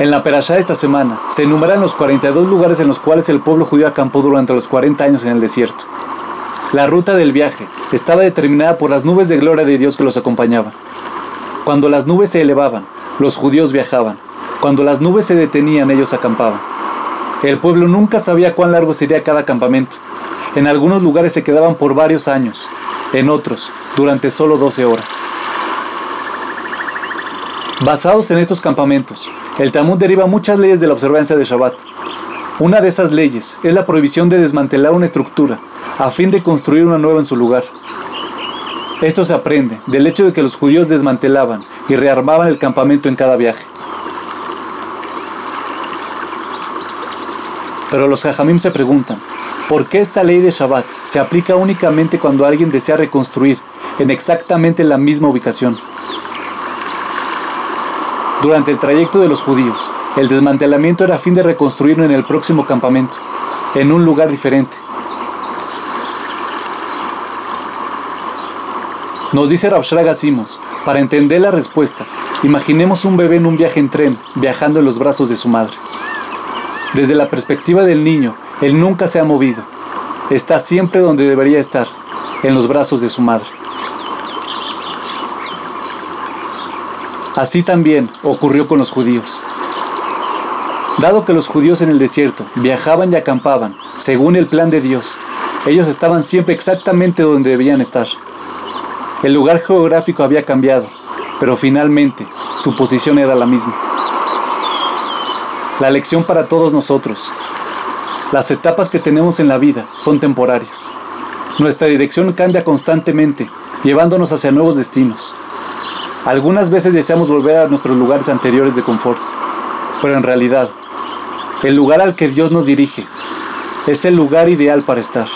En la Perashá de esta semana se enumeran los 42 lugares en los cuales el pueblo judío acampó durante los 40 años en el desierto. La ruta del viaje estaba determinada por las nubes de gloria de Dios que los acompañaban. Cuando las nubes se elevaban, los judíos viajaban. Cuando las nubes se detenían, ellos acampaban. El pueblo nunca sabía cuán largo sería cada campamento. En algunos lugares se quedaban por varios años, en otros, durante solo 12 horas. Basados en estos campamentos, el Talmud deriva muchas leyes de la observancia de Shabbat. Una de esas leyes es la prohibición de desmantelar una estructura a fin de construir una nueva en su lugar. Esto se aprende del hecho de que los judíos desmantelaban y rearmaban el campamento en cada viaje. Pero los hajamim se preguntan, ¿por qué esta ley de Shabbat se aplica únicamente cuando alguien desea reconstruir en exactamente la misma ubicación? Durante el trayecto de los judíos, el desmantelamiento era a fin de reconstruirlo en el próximo campamento, en un lugar diferente. Nos dice Rabshraga Simos, para entender la respuesta, imaginemos un bebé en un viaje en tren, viajando en los brazos de su madre. Desde la perspectiva del niño, él nunca se ha movido. Está siempre donde debería estar, en los brazos de su madre. Así también ocurrió con los judíos. Dado que los judíos en el desierto viajaban y acampaban según el plan de Dios, ellos estaban siempre exactamente donde debían estar. El lugar geográfico había cambiado, pero finalmente su posición era la misma. La lección para todos nosotros. Las etapas que tenemos en la vida son temporarias. Nuestra dirección cambia constantemente, llevándonos hacia nuevos destinos. Algunas veces deseamos volver a nuestros lugares anteriores de confort, pero en realidad, el lugar al que Dios nos dirige es el lugar ideal para estar.